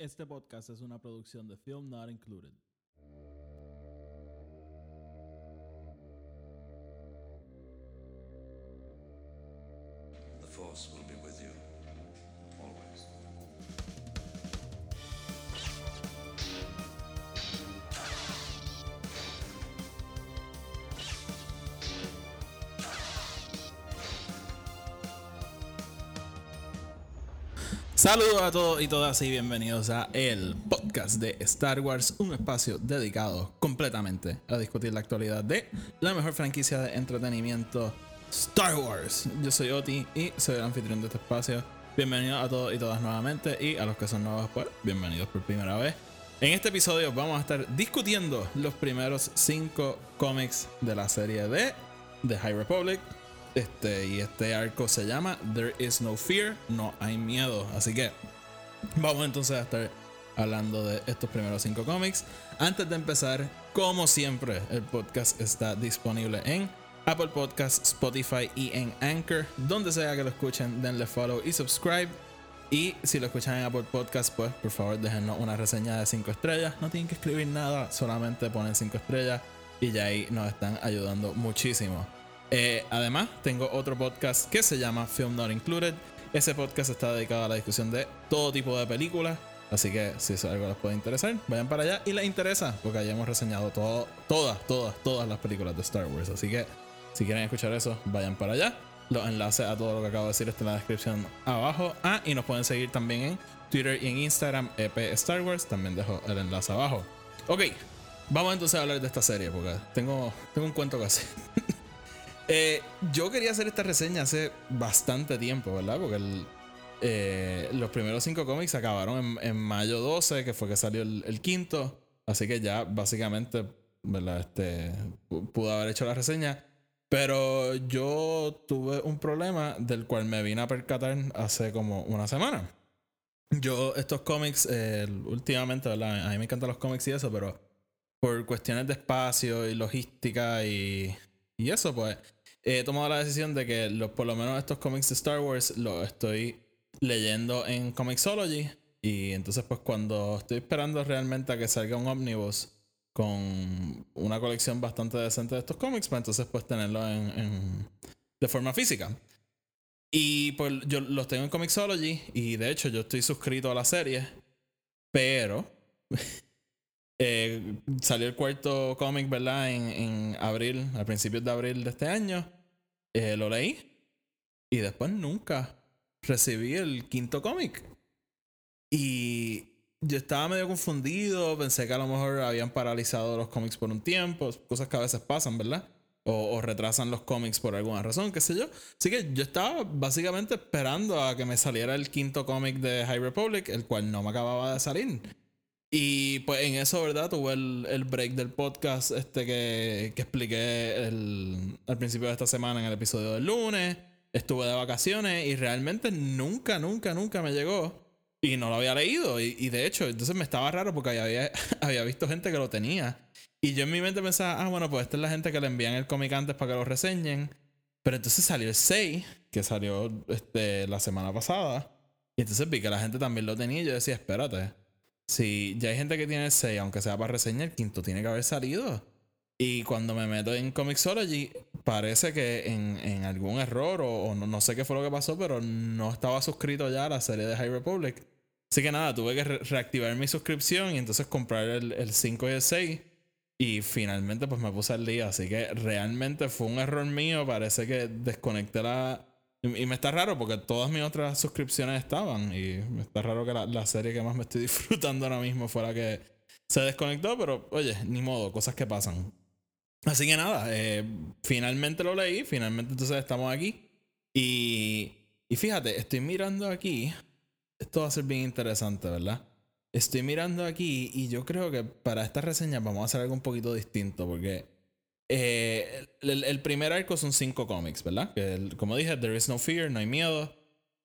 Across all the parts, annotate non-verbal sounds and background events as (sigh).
Este podcast es una producción de Film Not Included. Saludos a todos y todas y bienvenidos a el podcast de Star Wars, un espacio dedicado completamente a discutir la actualidad de la mejor franquicia de entretenimiento Star Wars. Yo soy Oti y soy el anfitrión de este espacio. Bienvenidos a todos y todas nuevamente y a los que son nuevos pues bienvenidos por primera vez. En este episodio vamos a estar discutiendo los primeros cinco cómics de la serie de The High Republic, este, y este arco se llama There is no fear, no hay miedo. Así que vamos entonces a estar hablando de estos primeros cinco cómics. Antes de empezar, como siempre, el podcast está disponible en Apple Podcasts, Spotify y en Anchor. Donde sea que lo escuchen, denle follow y subscribe. Y si lo escuchan en Apple Podcasts, pues por favor déjenos una reseña de 5 estrellas. No tienen que escribir nada, solamente ponen 5 estrellas y ya ahí nos están ayudando muchísimo. Eh, además, tengo otro podcast que se llama Film Not Included. Ese podcast está dedicado a la discusión de todo tipo de películas. Así que si eso algo les puede interesar, vayan para allá y les interesa, porque allá hemos reseñado todo, todas, todas, todas las películas de Star Wars. Así que si quieren escuchar eso, vayan para allá. Los enlaces a todo lo que acabo de decir están en la descripción abajo. Ah, y nos pueden seguir también en Twitter y en Instagram, EP Star Wars. También dejo el enlace abajo. Ok, vamos entonces a hablar de esta serie, porque tengo, tengo un cuento que (laughs) hacer. Eh, yo quería hacer esta reseña hace bastante tiempo, ¿verdad? Porque el, eh, los primeros cinco cómics acabaron en, en, mayo 12, que fue que salió el, el, quinto. Así que ya básicamente, ¿verdad? Este, pude haber hecho la reseña. Pero yo tuve un problema del cual me vine a percatar hace como una semana. Yo, estos cómics, eh, últimamente, ¿verdad? A mí me encantan los cómics y eso, pero por cuestiones de espacio y logística y, y eso, pues he tomado la decisión de que los, por lo menos estos cómics de Star Wars los estoy leyendo en Comixology. Y entonces, pues cuando estoy esperando realmente a que salga un omnibus con una colección bastante decente de estos cómics, pues entonces pues tenerlo en, de forma física. Y pues yo los tengo en Comixology y de hecho yo estoy suscrito a la serie, pero (laughs) eh, salió el cuarto cómic, ¿verdad? En, en, abril, a principios de abril de este año. Eh, lo leí y después nunca recibí el quinto cómic. Y yo estaba medio confundido, pensé que a lo mejor habían paralizado los cómics por un tiempo, cosas que a veces pasan, ¿verdad? O, o, retrasan los cómics por alguna razón, qué sé yo. Así que yo estaba básicamente esperando a que me saliera el quinto cómic de High Republic, el cual no me acababa de salir. Y pues en eso, ¿verdad? Tuve el, el break del podcast este que, que expliqué el, al principio de esta semana en el episodio del lunes. Estuve de vacaciones y realmente nunca, nunca, nunca me llegó. Y no lo había leído. Y, de hecho, entonces me estaba raro porque había, (laughs) había visto gente que lo tenía. Y yo en mi mente pensaba, ah, bueno, pues esta es la gente que le envían el cómic antes para que lo reseñen. Pero entonces salió el 6, que salió este, la semana pasada. Y entonces vi que la gente también lo tenía y yo decía, espérate. Si ya hay gente que tiene el 6, aunque sea para reseñar, el quinto tiene que haber salido. Y cuando me meto en Comixology, parece que en, en algún error o, no, no, sé qué fue lo que pasó, pero no estaba suscrito ya a la serie de High Republic. Así que nada, tuve que re reactivar mi suscripción y entonces comprar el, el 5 y el 6. Y finalmente pues me puse al día. Así que realmente fue un error mío. Parece que desconecté la... Y, me está raro porque todas mis otras suscripciones estaban. Y me está raro que la, la serie que más me estoy (laughs) disfrutando ahora mismo fue la que se desconectó. Pero oye, ni modo, cosas que pasan. Así que nada, eh, finalmente lo leí, finalmente entonces estamos aquí. Y, y fíjate, estoy mirando aquí, esto va a ser bien interesante, ¿verdad? Estoy mirando aquí y yo creo que para esta reseña vamos a hacer algo un poquito distinto porque eh, el, primer arco son cinco cómics, ¿verdad? Que como dije, There is no fear, no hay miedo.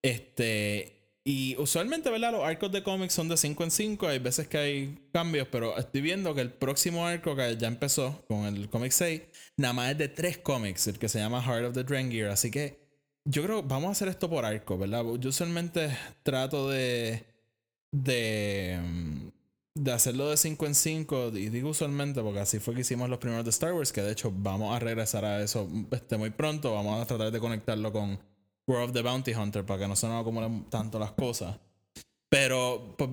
Este, y usualmente, ¿verdad? Los arcos de cómics son de 5 en 5. Hay veces que hay cambios, pero estoy viendo que el próximo arco que ya empezó con el cómic 6, nada más es de 3 cómics, el que se llama Heart of the Drengir. Así que yo creo vamos a hacer esto por arco, ¿verdad? Yo usualmente trato de, de, de hacerlo de 5 en 5, y digo usualmente porque así fue que hicimos los primeros de Star Wars, que de hecho vamos a regresar a eso este, muy pronto, vamos a tratar de conectarlo con World of the Bounty Hunter para que no se nos acumulen tanto las cosas. Pero, pues,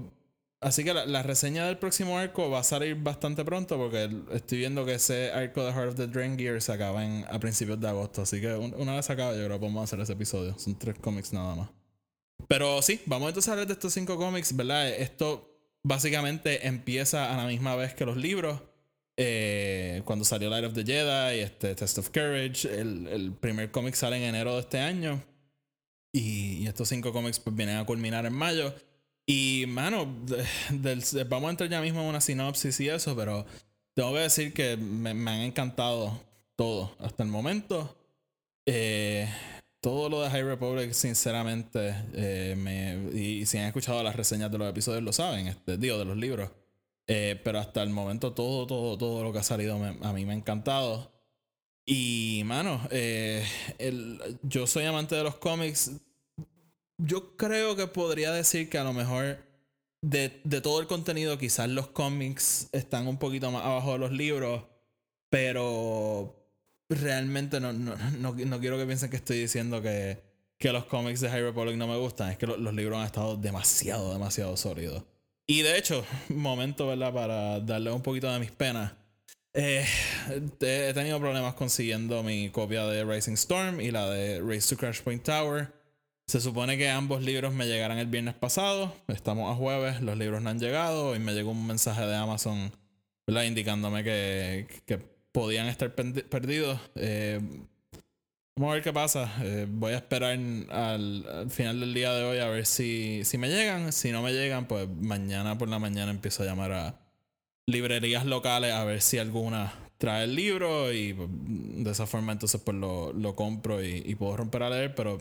así que la, reseña del próximo arco va a salir bastante pronto porque estoy viendo que ese arco de Heart of the Drain Gear se acaba en, a principios de agosto. Así que una vez acaba, yo creo que podemos hacer ese episodio. Son tres cómics nada más. Pero sí, vamos entonces a hablar de estos cinco cómics, ¿verdad? Esto básicamente empieza a la misma vez que los libros. Eh, cuando salió Light of the Jedi, este Test of Courage, el, primer cómic sale en enero de este año. Y, estos cinco cómics pues vienen a culminar en mayo. Y, mano, vamos a entrar ya mismo en una sinopsis y eso, pero tengo que decir que me, han encantado todo hasta el momento. Eh, todo lo de High Republic, sinceramente, eh, me, y, si han escuchado las reseñas de los episodios lo saben, este, digo, de los libros. Eh, pero hasta el momento todo, todo, todo lo que ha salido a mí me ha encantado. Y, mano, eh, el, yo soy amante de los cómics. Yo creo que podría decir que a lo mejor de, de todo el contenido, quizás los cómics están un poquito más abajo de los libros, pero realmente no, (laughs) no, no, quiero que piensen que estoy diciendo que, que los cómics de High Republic no me gustan. Es que los libros han estado demasiado, demasiado sólidos. Y de hecho, (laughs) momento, ¿verdad? Para darle un poquito de mis penas. Eh, he tenido problemas consiguiendo mi copia de Rising Storm y la de Race to Crash Point Tower. Se supone que ambos libros me llegarán el viernes pasado. Estamos a jueves, los libros no han llegado y me llegó un mensaje de Amazon ¿verdad? indicándome que podían estar perdidos. Eh, vamos a ver qué pasa. Eh, voy a esperar al, final del día de hoy a ver si, si me llegan. Si no me llegan, pues mañana por la mañana empiezo a llamar a librerías locales a ver si alguna trae el libro y pues, de esa forma entonces pues lo, lo compro y, puedo romper a leer, pero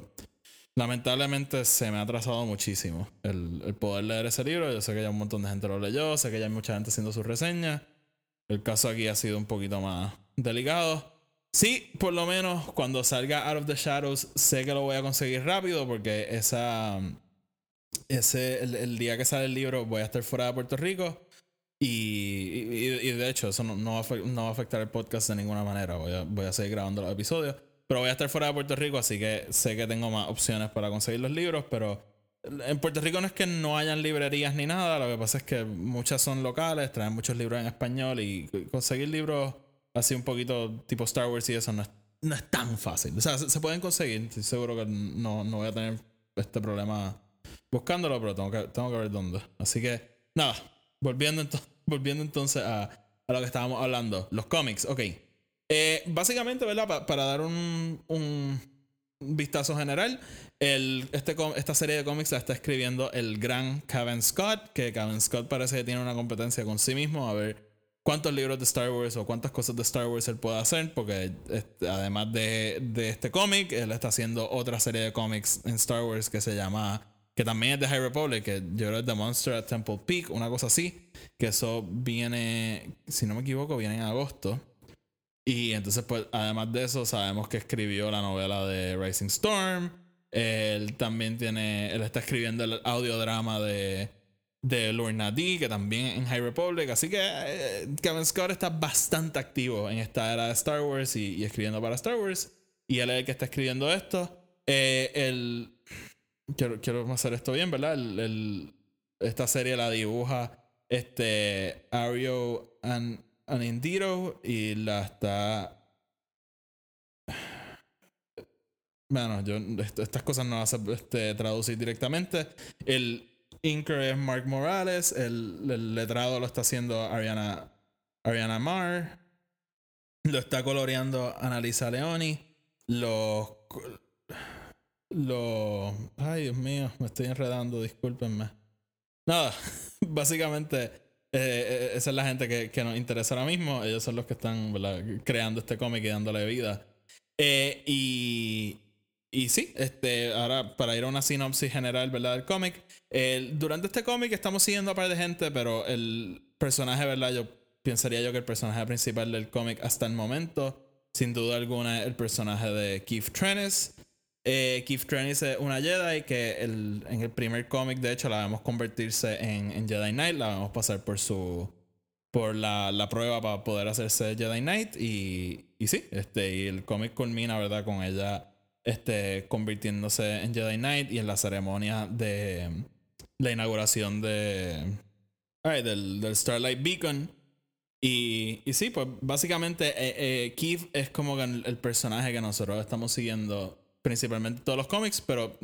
lamentablemente se me ha atrasado muchísimo el, el, poder leer ese libro. Yo sé que ya un montón de gente lo leyó, sé que ya hay mucha gente haciendo sus reseñas. El caso aquí ha sido un poquito más delicado. Sí, por lo menos cuando salga Out of the Shadows, sé que lo voy a conseguir rápido porque esa, ese, el, día que sale el libro voy a estar fuera de Puerto Rico. Y, y, de hecho, eso no, no, va a, afectar el podcast de ninguna manera. Voy a, voy a seguir grabando los episodios. Pero voy a estar fuera de Puerto Rico, así que sé que tengo más opciones para conseguir los libros. Pero en Puerto Rico no es que no hayan librerías ni nada, lo que pasa es que muchas son locales, traen muchos libros en español y conseguir libros así un poquito tipo Star Wars y eso no es, no es tan fácil. O sea, se, pueden conseguir, estoy seguro que no, no voy a tener este problema buscándolo, pero tengo que, tengo que ver dónde. Así que, nada, volviendo, (laughs) volviendo entonces a, a, lo que estábamos hablando, los cómics, ok. Eh, básicamente, ¿verdad? para dar un, un vistazo general, el, este, esta serie de cómics la está escribiendo el gran Kevin Scott, que Kevin Scott parece que tiene una competencia con sí mismo a ver cuántos libros de Star Wars o cuántas cosas de Star Wars él puede hacer, porque este, además de, de este cómic, él está haciendo otra serie de cómics en Star Wars que se llama, que también es de High Republic, que yo creo es The Monster at Temple Peak, una cosa así, que eso viene, si no me equivoco, viene en agosto. Y entonces, pues, además de eso, sabemos que escribió la novela de Rising Storm. Él también tiene, él está escribiendo el audiodrama de, de Lorna D, que también en High Republic. Así que eh, Kevin Scott está bastante activo en esta era de Star Wars y, escribiendo para Star Wars. Y él es el que está escribiendo esto. Eh, el, quiero, quiero hacer esto bien, ¿verdad? El, esta serie la dibuja este Ario and Indiro y la está. Bueno, yo estas cosas no las este, traducir directamente. El inker es Mark Morales, el, letrado lo está haciendo Ariana, Ariana Marr, lo está coloreando Annalisa Leoni, los. Los. Ay, Dios mío, me estoy enredando, discúlpenme. Nada, (laughs) básicamente eh, eh, esa es la gente que, que, nos interesa ahora mismo. Ellos son los que están creando este cómic y dándole vida. Eh, y, y sí, este, ahora para ir a una sinopsis general ¿verdad? del cómic. durante este cómic estamos siguiendo a par de gente, pero el personaje, ¿verdad? Yo pensaría yo que el personaje principal del cómic hasta el momento, sin duda alguna, es el personaje de Keith Trennis. Eh, Keith Trennis es una Jedi que el- en el primer cómic, de hecho, la vemos convertirse en, en Jedi Knight. La vemos pasar por su. por la, la prueba para poder hacerse Jedi Knight. Y, y sí, este, y el cómic culmina, ¿verdad? Con ella este, convirtiéndose en Jedi Knight y en la ceremonia de la inauguración de. del, del Starlight Beacon. Y, y sí, pues básicamente eh, eh, Keith es como el personaje que nosotros estamos siguiendo principalmente todos los cómics, pero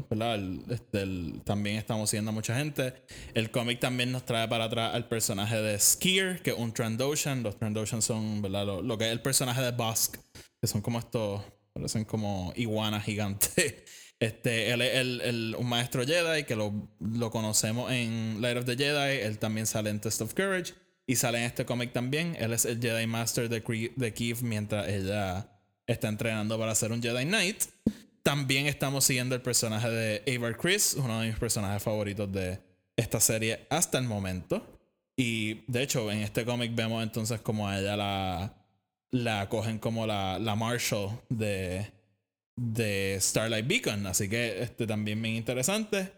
este, también estamos siguiendo a mucha gente. El cómic también nos trae para atrás al personaje de Skier, que es un Trandoshan. Los Trandoshan son ¿verdad? Lo, lo que es el personaje de Busk, que son como estos, parecen como iguanas gigantes. (laughs) Este, él es el, un maestro Jedi que lo, conocemos en Light of the Jedi. Él también sale en Test of Courage. Y sale en este cómic también. Él es el Jedi Master de, Keith mientras ella está entrenando para ser un Jedi Knight. También estamos siguiendo el personaje de Avar Chris, uno de mis personajes favoritos de esta serie hasta el momento. Y de hecho, en este cómic vemos entonces como a ella la, la cogen como la, la Marshall de, de Starlight Beacon. Así que este también bien interesante.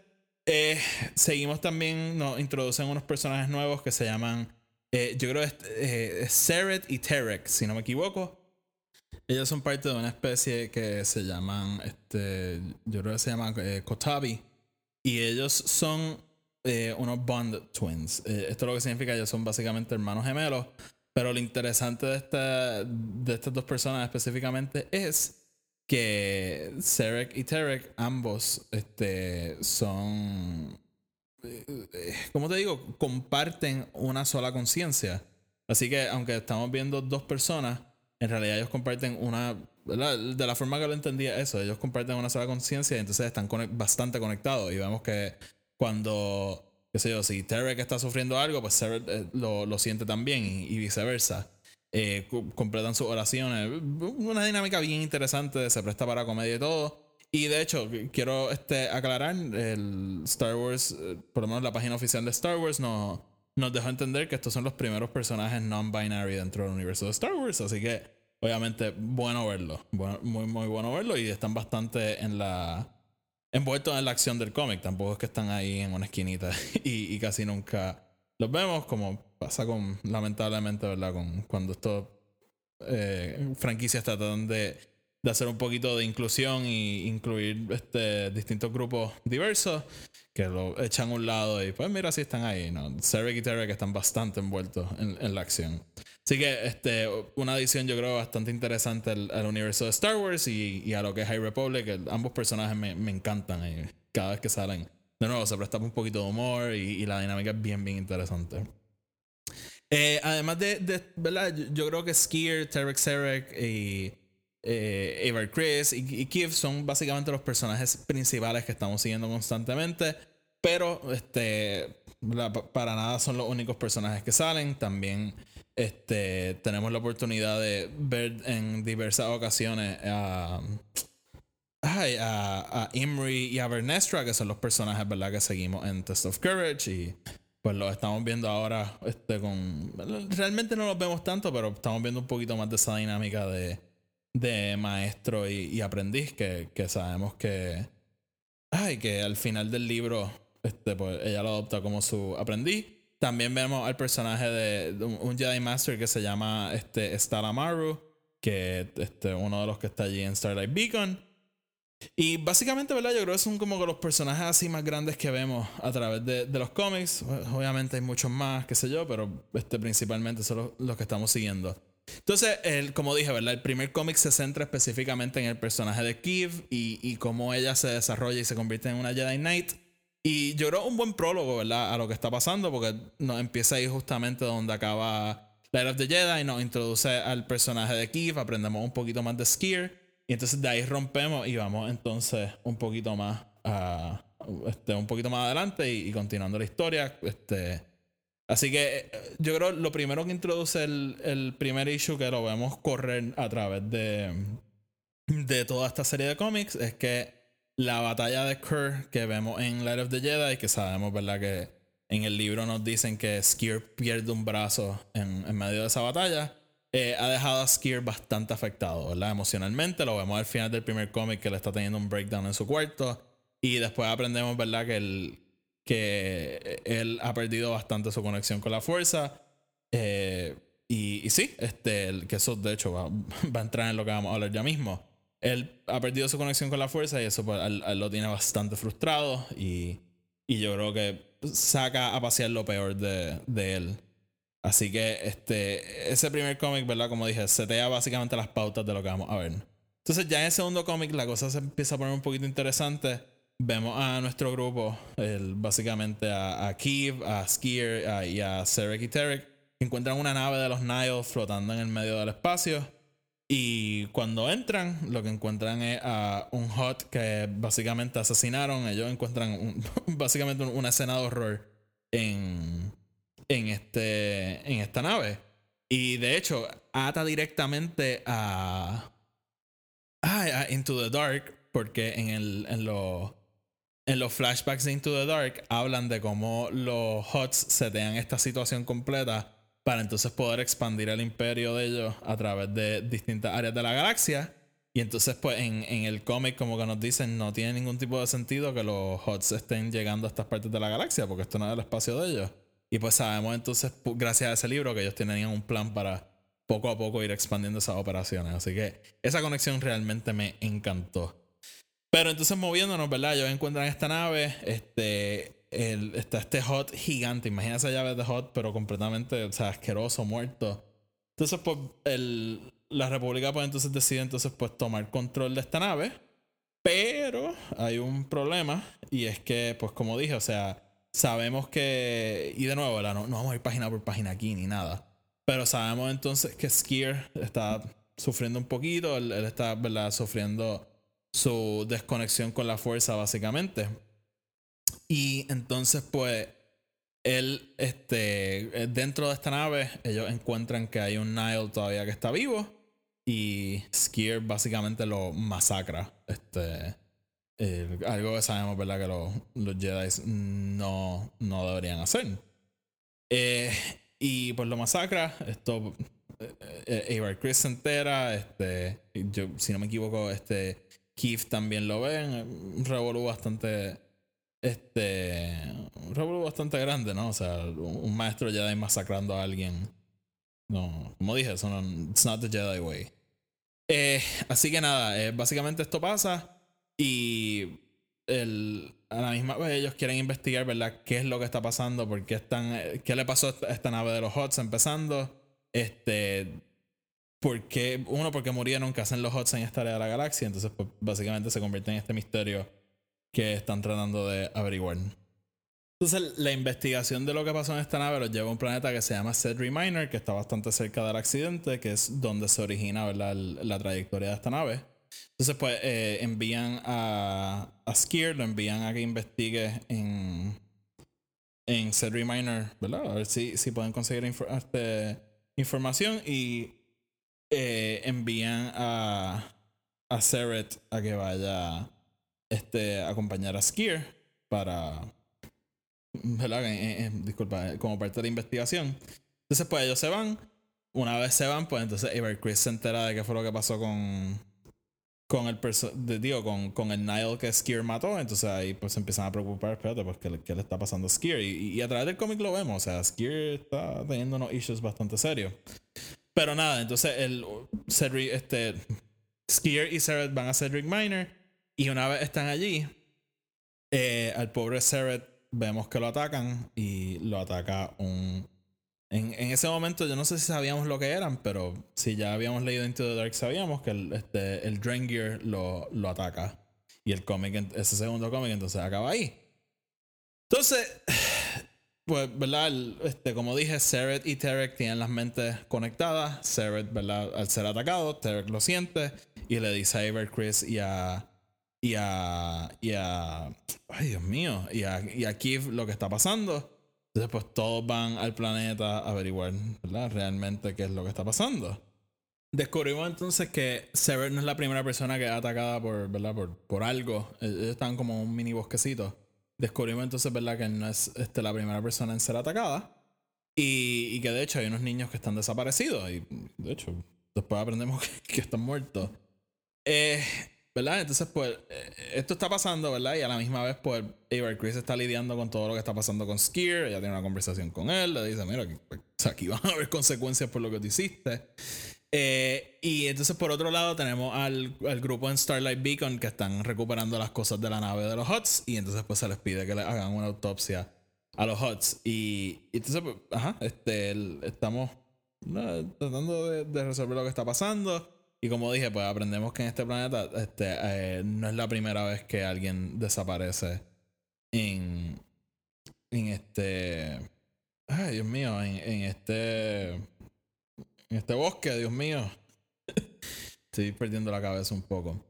Eh, seguimos también, nos introducen unos personajes nuevos que se llaman, eh, yo creo, eh, y Terek, si no me equivoco. Ellos son parte de una especie que se llaman, este, yo creo que se llaman eh, Kotabi. Y ellos son eh, unos Bond Twins. Eh, esto lo que significa ellos son básicamente hermanos gemelos. Pero lo interesante de, esta, de estas dos personas específicamente es que Serek y Terek ambos este, son, eh, eh, ¿cómo te digo? Comparten una sola conciencia. Así que aunque estamos viendo dos personas, en realidad ellos comparten una, de la forma que lo entendía eso, ellos comparten una sola conciencia y entonces están conec- bastante conectados y vemos que cuando, qué sé yo, si Terek está sufriendo algo, pues eh, lo, lo siente también y, viceversa. Eh, completan sus oraciones. Una dinámica bien interesante, se presta para comedia y todo. Y de hecho, quiero este, aclarar, el Star Wars, eh, por lo menos la página oficial de Star Wars, no, nos dejó entender que estos son los primeros personajes non-binary dentro del universo de Star Wars. Así que, obviamente, bueno verlo. Bueno, muy, muy bueno verlo. Y están bastante en la. envueltos en la acción del cómic. Tampoco es que están ahí en una esquinita (laughs) y, casi nunca los vemos, como pasa con, lamentablemente, ¿verdad? Con cuando estos eh, franquicias tratan de, de hacer un poquito de inclusión y incluir este, distintos grupos diversos que lo echan a un lado y pues mira si están ahí, ¿no? Sarek y Terek están bastante envueltos en, en la acción. Así que este, una adición yo creo bastante interesante al, al universo de Star Wars y, y a lo que es High Republic. El- ambos personajes me, me encantan y cada vez que salen. De nuevo, se presta un poquito de humor y, y la dinámica es bien, bien interesante. Eh, además de, de- ¿verdad? Yo, creo que Skier, Tarek Sarek y eh, Chris y, y Keith son básicamente los personajes principales que estamos siguiendo constantemente. Pero este, para nada son los únicos personajes que salen. También este, tenemos la oportunidad de ver en diversas ocasiones a, a, a Imri y a Vernestra, que son los personajes ¿verdad? que seguimos en Test of Courage. Y pues los estamos viendo ahora este, con... Realmente no los vemos tanto, pero estamos viendo un poquito más de esa dinámica de, de maestro y, aprendiz, que, sabemos que... Ay, que al final del libro, este, pues ella lo adopta como su aprendiz. También vemos al personaje de, un, Jedi Master que se llama este, Staramaru, que este, uno de los que está allí en Starlight Beacon. Y básicamente, ¿verdad? Yo creo que son como los personajes así más grandes que vemos a través de, los cómics. Obviamente hay muchos más, qué sé yo, pero este, principalmente son los que estamos siguiendo. Entonces, el, como dije, ¿verdad? El primer cómic se centra específicamente en el personaje de Keith y, y cómo ella se desarrolla y se convierte en una Jedi Knight. Y yo creo un buen prólogo, ¿verdad? A lo que está pasando, porque nos empieza ahí justamente donde acaba Light of the Jedi, nos introduce al personaje de Keith, aprendemos un poquito más de Skier. Y entonces de ahí rompemos y vamos entonces un poquito más a, este, un poquito más adelante y, y continuando la historia. Este, así que eh, yo creo lo primero que introduce el, el primer issue que lo vemos correr a través de, de toda esta serie de cómics es que la batalla de Kerr que vemos en Light of the Jedi, que sabemos, ¿verdad? Que en el libro nos dicen que Skier pierde un brazo en, medio de esa batalla. eh, ha dejado a Skier bastante afectado, ¿verdad? Emocionalmente. Lo vemos al final del primer cómic que le está teniendo un breakdown en su cuarto. Y después aprendemos, ¿verdad? Que él, que él ha perdido bastante su conexión con la fuerza. Eh, y, y, sí, este, que eso de hecho va, (laughs) va, a entrar en lo que vamos a hablar ya mismo. Él ha perdido su conexión con la fuerza y eso pues, él, él lo tiene bastante frustrado. Y, y yo creo que saca a pasear lo peor de, de él. Así que este, ese primer cómic, ¿verdad? Como dije, setea básicamente las pautas de lo que vamos a ver. Entonces ya en el segundo cómic la cosa se empieza a poner un poquito interesante. Vemos a nuestro grupo, el, básicamente a, a Keeve, a Skier y a Serek y Terek, encuentran una nave de los Nile flotando en el medio del espacio. Y cuando entran, lo que encuentran es a un Hot que básicamente asesinaron. Ellos encuentran (laughs) básicamente una escena de horror en, en, este, en esta nave. Y de hecho, ata directamente a, a, Into the Dark, porque en, el, en, lo, en los flashbacks de Into the Dark hablan de cómo los HOTS setean esta situación completa para entonces poder expandir el imperio de ellos a través de distintas áreas de la galaxia. Y entonces, pues en, en el cómic, como que nos dicen, no tiene ningún tipo de sentido que los HOTS estén llegando a estas partes de la galaxia, porque esto no es el espacio de ellos. Y pues sabemos entonces, gracias a ese libro, que ellos tenían un plan para poco a poco ir expandiendo esas operaciones. Así que esa conexión realmente me encantó. Pero entonces moviéndonos, ¿verdad? Ellos encuentran esta nave, este, el, está este Hot gigante, imagínense esa llave de Hot, pero completamente, o sea, asqueroso, muerto. Entonces, pues, el, la República, pues, entonces decide, entonces, pues, tomar control de esta nave. Pero hay un problema, y es que, pues, como dije, o sea, sabemos que, y de nuevo, no, no vamos a ir página por página aquí ni nada, pero sabemos entonces que Skier está sufriendo un poquito, él está, ¿verdad? Sufriendo su desconexión con la fuerza, básicamente. Y entonces, pues, él, este, dentro de esta nave, ellos encuentran que hay un Nile todavía que está vivo. Y Skier básicamente lo masacra. Este. Eh, algo que sabemos, ¿verdad? Que los, los Jedi no, no deberían hacer. Eh, y pues lo masacra. Esto. Eh, Chris se entera. Este. Yo, si no me equivoco, este. Keith también lo ven. Un revolú bastante. Este. Un revolú bastante grande, ¿no? O sea, un maestro Jedi masacrando a alguien. No, como dije, eso no, it's not the Jedi way. Eh, así que nada, eh, básicamente esto pasa. Y el, a la misma vez ellos quieren investigar, ¿verdad? ¿Qué es lo que está pasando? ¿Por qué, están, qué le pasó a esta nave de los HOTS empezando? Este, porque, uno, porque murieron, que hacen los HOTS en esta área de la galaxia. Entonces, pues, básicamente se convierte en este misterio que están tratando de averiguar. Entonces, la investigación de lo que pasó en esta nave los lleva a un planeta que se llama Sedri Minor, que está bastante cerca del accidente, que es donde se origina ¿verdad? la trayectoria de esta nave. Entonces, pues eh, envían a, a Skier, lo envían a que investigue en, en Sedri Minor, ¿verdad? A ver si, si pueden conseguir este, información y eh, envían a, a Seret a que vaya este, a acompañar a Skier para, ¿verdad? disculpa, como parte de la investigación. Entonces, pues ellos se van. Una vez se van, pues entonces Chris se entera de qué fue lo que pasó con, con el de, digo, con, con el Nile que Skier mató, entonces ahí pues se empiezan a preocupar, espérate, pues qué, qué le está pasando a Skier. Y, y, a través del cómic lo vemos, o sea, Skier está teniendo unos issues bastante serios. Pero nada, entonces el Cedric, este, Skier y Seret van a Cedric Minor y una vez están allí, eh, al pobre Seret vemos que lo atacan y lo ataca un en, ese momento yo no sé si sabíamos lo que eran, pero si ya habíamos leído Into the Dark sabíamos que el, este, el lo, lo ataca. Y el cómic, ese segundo cómic, entonces acaba ahí. Entonces, pues, ¿verdad? este, como dije, Seret y Terek tienen las mentes conectadas. Seret, ¿verdad? Al ser atacado, Terek lo siente y le dice a Ever Chris y a. Y a. Y a. Ay, Dios mío. Y a, y a Keith lo que está pasando. Entonces, pues todos van al planeta a averiguar, ¿verdad? Realmente qué es lo que está pasando. Descubrimos entonces que Sever no es la primera persona que es atacada por, ¿verdad? Por, por algo. Ellos están como un mini bosquecito. Descubrimos entonces, ¿verdad? Que no es este, la primera persona en ser atacada. Y, y que de hecho hay unos niños que están desaparecidos. Y de hecho, después aprendemos (laughs) que, que están muertos. Eh, ¿Verdad? Entonces, pues, eh, esto está pasando, ¿verdad? Y a la misma vez, pues, Avery Chris está lidiando con todo lo que está pasando con Skier. Ella tiene una conversación con él. Le dice, mira, aquí, pues, aquí van a haber consecuencias por lo que tú hiciste. Eh, y entonces, por otro lado, tenemos al, al, grupo en Starlight Beacon que están recuperando las cosas de la nave de los HUTs. Y entonces, pues, se les pide que le hagan una autopsia a los HUTs. Y, entonces, pues, ajá, este, estamos tratando de, de resolver lo que está pasando. Y como dije, pues aprendemos que en este planeta este, eh, no es la primera vez que alguien desaparece en, en este... Ay, Dios mío, en, en este... En este bosque, Dios mío. Estoy perdiendo la cabeza un poco.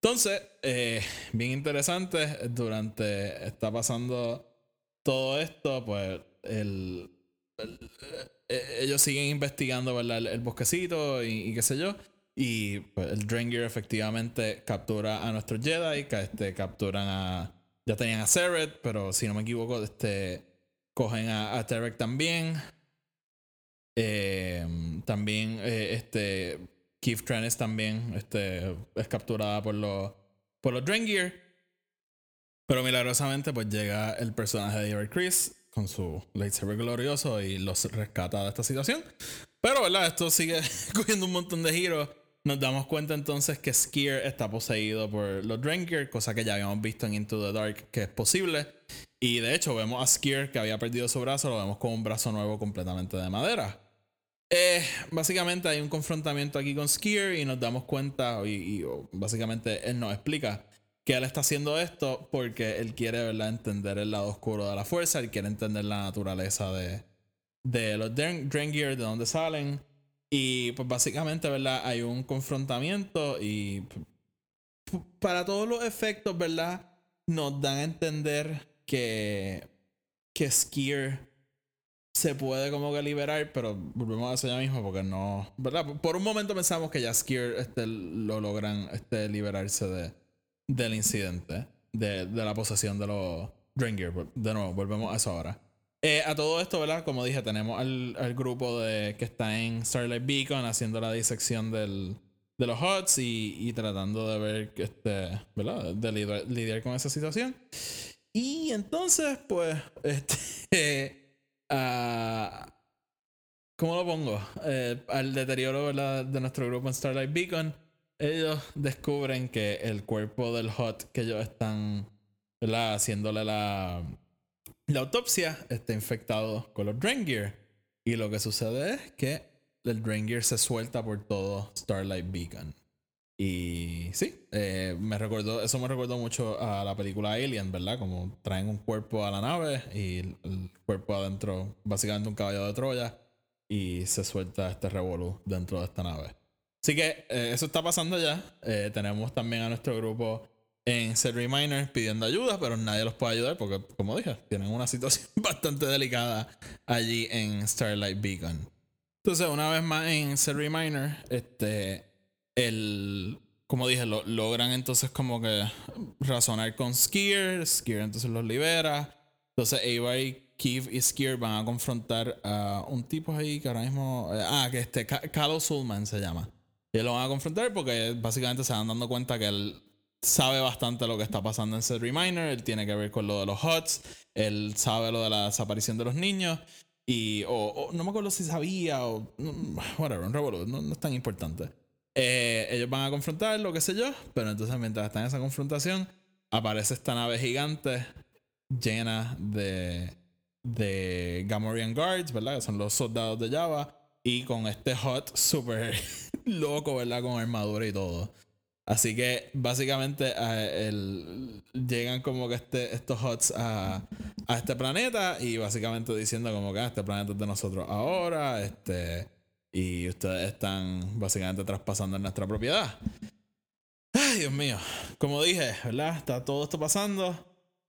Entonces, eh, bien interesante, durante... Está pasando todo esto, pues el, el ellos siguen investigando ¿verdad? El, bosquecito y, qué sé yo. Y pues, el Drengir efectivamente captura a nuestros Jedi, que este, capturan a... Ya tenían a Seret, pero si no me equivoco, este, cogen a, a Terek también. Eh, también eh, este, Keith Trennis también este, es capturada por los, por los Drengir. Pero milagrosamente pues llega el personaje de Avery Chris con su lightsaber glorioso y los rescata de esta situación. Pero, ¿verdad? Esto sigue (laughs) cogiendo un montón de giros. Nos damos cuenta entonces que Skier está poseído por los Drengir, cosa que ya habíamos visto en Into the Dark que es posible. Y de hecho vemos a Skier que había perdido su brazo, lo vemos con un brazo nuevo completamente de madera. Eh, básicamente hay un confrontamiento aquí con Skier y nos damos cuenta, y, básicamente él nos explica que él está haciendo esto porque él quiere ¿verdad? entender el lado oscuro de la fuerza, él quiere entender la naturaleza de, de los Drengir, de dónde salen. Y pues básicamente, ¿verdad? Hay un confrontamiento y para todos los efectos, ¿verdad? Nos dan a entender que, que Skier se puede como que liberar, pero volvemos a eso ya mismo porque no, ¿verdad? Por un momento pensamos que ya Skier este, lo logran este, liberarse de, del incidente, de, de la posesión de los Drengir. De nuevo, volvemos a eso ahora. Eh, a todo esto, ¿verdad? Como dije, tenemos al, al, grupo de que está en Starlight Beacon haciendo la disección del, de los HUTs y, y, tratando de ver, este, ¿verdad? De lidiar, lidiar, con esa situación. Y entonces, pues, (laughs) este, uh, ¿cómo lo pongo? Eh, al deterioro de nuestro grupo en Starlight Beacon, ellos descubren que el cuerpo del HUT que ellos están, ¿verdad? Haciéndole la la autopsia está infectado con los Drengir. Y lo que sucede es que el Drengir se suelta por todo Starlight Beacon. Y sí, eh, me recordó, eso me recordó mucho a la película Alien, ¿verdad? Como traen un cuerpo a la nave y el, cuerpo adentro, básicamente un caballo de Troya, y se suelta este revolú dentro de esta nave. Así que eh, eso está pasando ya. Eh, tenemos también a nuestro grupo en Set Reminder pidiendo ayuda, pero nadie los puede ayudar porque, como dije, tienen una situación (laughs) bastante delicada allí en Starlight Beacon. Entonces, una vez más en Set Reminder, este, el, como dije, lo, logran entonces como que razonar con Skier, Skier entonces los libera. Entonces, Avery, Keith y Skier van a confrontar a un tipo ahí que ahora mismo, eh, ah, que este, Calo Sulman se llama. Y lo van a confrontar porque básicamente se van dando cuenta que él sabe bastante lo que está pasando en Set Reminder. Él tiene que ver con lo de los HUTs. Él sabe lo de la desaparición de los niños. Y, o, o no me acuerdo si sabía o. Whatever, un revolú, no, no, es tan importante. Eh, ellos van a confrontar, lo que sé yo. Pero entonces, mientras están en esa confrontación, aparece esta nave gigante llena de. de Gamorrean Guards, ¿verdad? Que son los soldados de Java. Y con este HUT súper (laughs) loco, ¿verdad? Con armadura y todo. Así que básicamente el, llegan como que este, estos HOTS a, a, este planeta y básicamente diciendo como que ah, este planeta es de nosotros ahora, este, y ustedes están básicamente traspasando nuestra propiedad. Ay, Dios mío. Como dije, ¿verdad? Está todo esto pasando.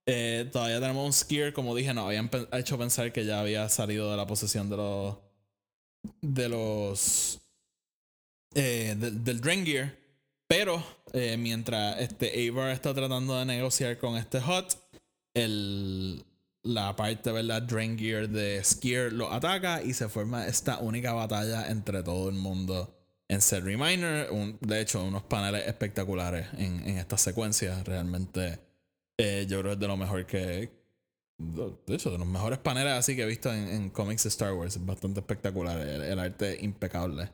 Eh, todavía tenemos un skier, como dije, nos habían hecho pensar que ya había salido de la posesión de los. de los. Eh, de, del Drengir. Pero eh, mientras este Avar está tratando de negociar con este Hot, el, la parte, ¿verdad? Drain Gear de Skier lo ataca y se forma esta única batalla entre todo el mundo en Set Reminder. de hecho, unos paneles espectaculares en, en esta secuencia. Realmente, eh, yo creo que es de lo mejor que. De hecho, de los mejores paneles así que he visto en, en cómics de Star Wars. Es bastante espectacular. El, arte impecable.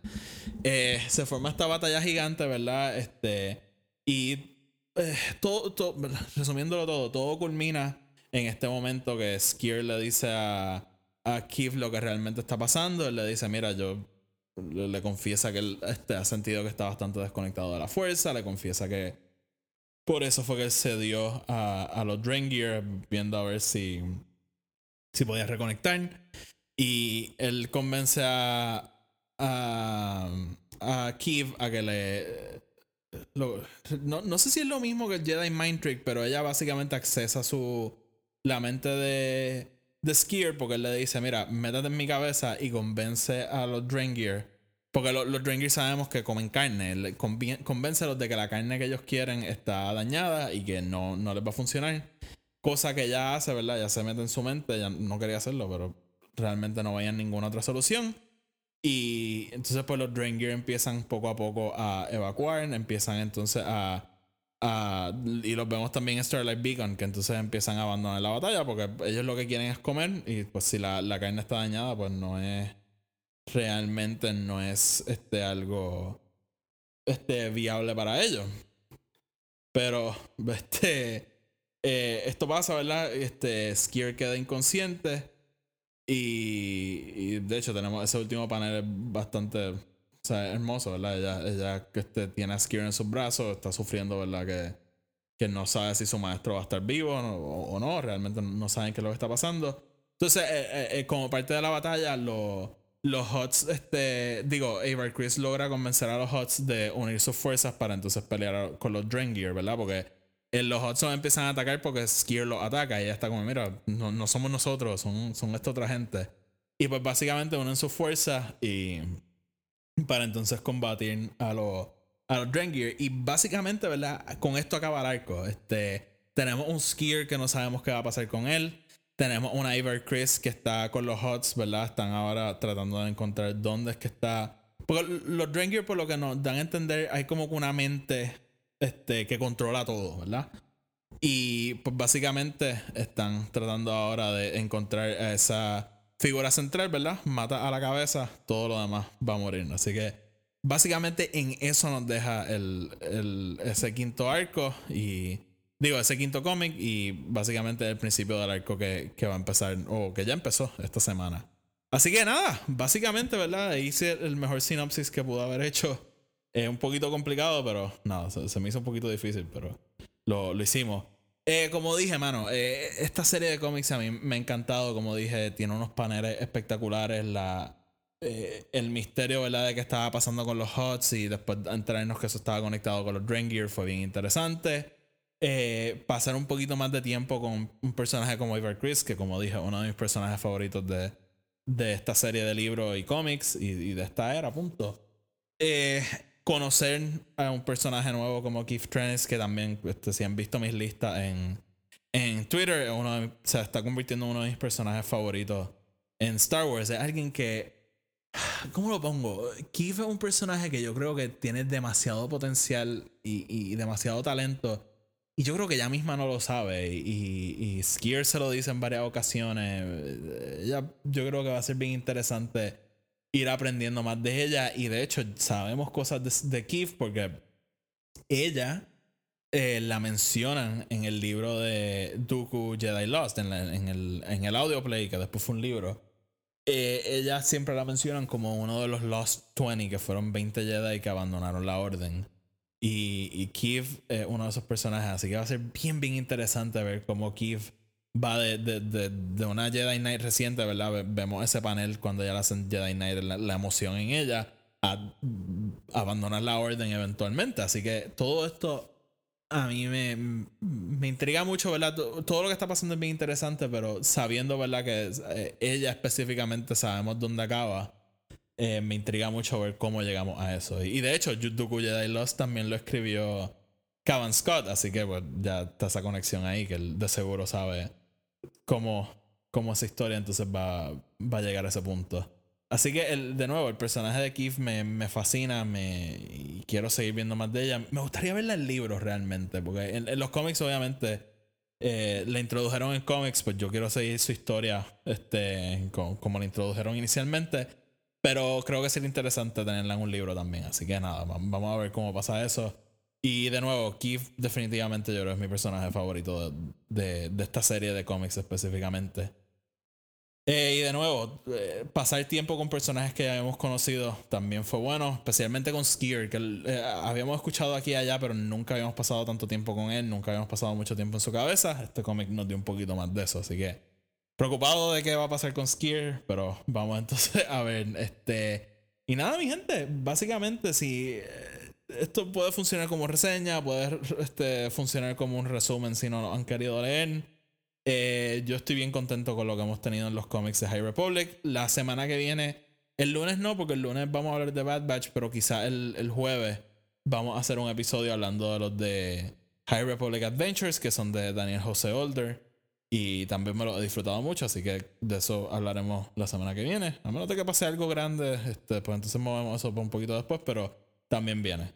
Eh, se forma esta batalla gigante, ¿verdad? Este. Y eh, todo, todo, (laughs) resumiéndolo todo, todo culmina en este momento que Skier le dice a, a lo que realmente está pasando. Él le dice, mira, yo le, confiesa que él este, ha sentido que está bastante desconectado de la fuerza, le confiesa que por eso fue que se dio a, a los Gear viendo a ver si, si podía reconectar. Y él convence a, a, a a que le no, no, sé si es lo mismo que el Jedi Mind Trick, pero ella básicamente accesa su la mente de, de Skier porque él le dice, mira, métate en mi cabeza y convence a los Drengir. Porque los, los Drengir sabemos que comen carne. Convéncelos de que la carne que ellos quieren está dañada y que no, no les va a funcionar. Cosa que ella hace, ¿verdad? Ya se mete en su mente. Ya no quería hacerlo, pero realmente no veía ninguna otra solución. Y entonces pues los Drain Gear empiezan poco a poco a evacuar, empiezan entonces a, a, y los vemos también en Starlight Beacon, que entonces empiezan a abandonar la batalla porque ellos lo que quieren es comer y pues si la, la carne está dañada pues no es, realmente no es este algo este viable para ellos. Pero (laughs) este eh, esto pasa, ¿verdad? Este Skier queda inconsciente y, de hecho tenemos ese último panel bastante o sea, hermoso, ¿verdad? Ella, ella este, tiene a Skier en sus brazos, está sufriendo, ¿verdad? Que, que no sabe si su maestro va a estar vivo o, no, realmente no saben qué es lo que está pasando. Entonces, eh, eh, eh, como parte de la batalla, los los HOTS, este, digo, Avar Chris logra convencer a los HOTS de unir sus fuerzas para entonces pelear con los Drengir, ¿verdad? Porque los Hudson empiezan a atacar porque Skier los ataca y ella está como, mira, no, no somos nosotros, son, son esta otra gente. Y pues básicamente unen sus fuerzas y para entonces combatir a los a los. Y básicamente, ¿verdad? Con esto acaba el arco. Este, tenemos un Skier que no sabemos qué va a pasar con él. Tenemos un Ivar Chris que está con los Hots, ¿verdad? Están ahora tratando de encontrar dónde es que está. Porque los Drengir, por lo que nos dan a entender, hay como una mente este, que controla todo, ¿verdad? Y pues básicamente están tratando ahora de encontrar esa figura central, ¿verdad? Mata a la cabeza, todo lo demás va a morir. Así que básicamente en eso nos deja el, el, ese quinto arco y digo, ese quinto cómic y básicamente el principio del arco que, que va a empezar o que ya empezó esta semana. Así que nada, básicamente, ¿verdad? Hice el mejor sinopsis que pudo haber hecho es un poquito complicado, pero no, se, me hizo un poquito difícil, pero lo, lo hicimos. Eh, como dije, mano, eh, esta serie de cómics a mí me ha encantado. Como dije, tiene unos paneles espectaculares. La, eh, el misterio, ¿verdad?, de qué estaba pasando con los HOTS y después enterarnos que eso estaba conectado con los Gear fue bien interesante. pasar un poquito más de tiempo con un personaje como Ivar Chris, que como dije, uno de mis personajes favoritos de, de esta serie de libros y cómics y, y de esta era, punto. Eh, conocer a un personaje nuevo como Keith Trent, que también, este, si han visto mis listas en, en Twitter, uno se está convirtiendo en uno de mis personajes favoritos en Star Wars. Es alguien que. ¿Cómo lo pongo? Keith es un personaje que yo creo que tiene demasiado potencial y, y demasiado talento. Y yo creo que ella misma no lo sabe. Y, y Skier se lo dice en varias ocasiones. Yo creo que va a ser bien interesante ir aprendiendo más de ella. Y de hecho, sabemos cosas de, de Keith porque ella eh, la mencionan en el libro de Dooku Jedi Lost, en, el, en el audio play, que después fue un libro. Eh, ella siempre la mencionan como uno de los Lost 20, que fueron 20 Jedi que abandonaron la orden. Y, y Keith es uno de esos personajes, así que va a ser bien, bien interesante ver cómo Keith va de, de, de, de, una Jedi Knight reciente, ¿verdad? Vemos ese panel cuando ya la hacen Jedi Knight, la, emoción en ella, a, abandonar la orden eventualmente. Así que todo esto a mí me, me intriga mucho, ¿verdad? Todo lo que está pasando es bien interesante, pero sabiendo, ¿verdad? Que eh, ella específicamente sabemos dónde acaba. Eh, me intriga mucho ver cómo llegamos a eso. Y, de hecho, Dooku Jedi Lost también lo escribió Cavan Scott, así que pues ya está esa conexión ahí que él de seguro sabe cómo cómo esa historia entonces va, va a llegar a ese punto. Así que, el, de nuevo, el personaje de Keith me, me fascina me, y quiero seguir viendo más de ella. Me gustaría verla en libros realmente, porque en, los cómics obviamente eh, la introdujeron en cómics, pues yo quiero seguir su historia este, como, la introdujeron inicialmente. Pero creo que sería interesante tenerla en un libro también. Así que nada, vamos a ver cómo pasa eso. Y de nuevo, Keith definitivamente yo creo es mi personaje favorito de, de esta serie de cómics específicamente. Eh, y de nuevo, eh, pasar tiempo con personajes que ya habíamos conocido también fue bueno, especialmente con Skier, que eh, habíamos escuchado aquí y allá, pero nunca habíamos pasado tanto tiempo con él, nunca habíamos pasado mucho tiempo en su cabeza. Este cómic nos dio un poquito más de eso, así que preocupado de qué va a pasar con Skier, pero vamos (laughs) entonces a ver. Este, y nada, mi gente, básicamente, si esto puede funcionar como reseña, puede este, funcionar como un resumen si no lo han querido leer. Eh, yo estoy bien contento con lo que hemos tenido en los cómics de High Republic. La semana que viene, el lunes no, porque el lunes vamos a hablar de Bad Batch, pero quizá el, el jueves vamos a hacer un episodio hablando de los de High Republic Adventures, que son de Daniel Jose Older. Y también me lo he disfrutado mucho, así que de eso hablaremos la semana que viene. A menos de que pase algo grande, este, pues entonces movemos eso un poquito después, pero también viene.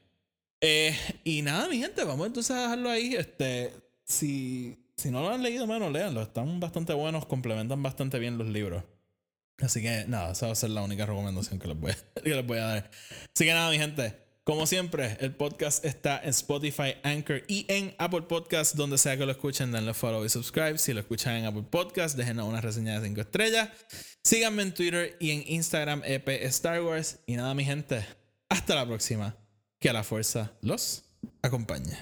Eh, y nada, mi gente, vamos entonces a dejarlo ahí. Este, si si no lo han leído, menos leanlo. Están bastante buenos, complementan bastante bien los libros. Así que nada, esa va a ser la única recomendación que les voy a, (laughs) que les voy a dar. Así que nada, mi gente. Como siempre, el podcast está en Spotify, Anchor y en Apple Podcast. Donde sea que lo escuchen, denle follow y subscribe. Si lo escuchan en Apple Podcast, déjenos una reseña de 5 estrellas. Síganme en Twitter y en Instagram, EP Star Wars. Y nada, mi gente. Hasta la próxima. Que la fuerza los acompañe.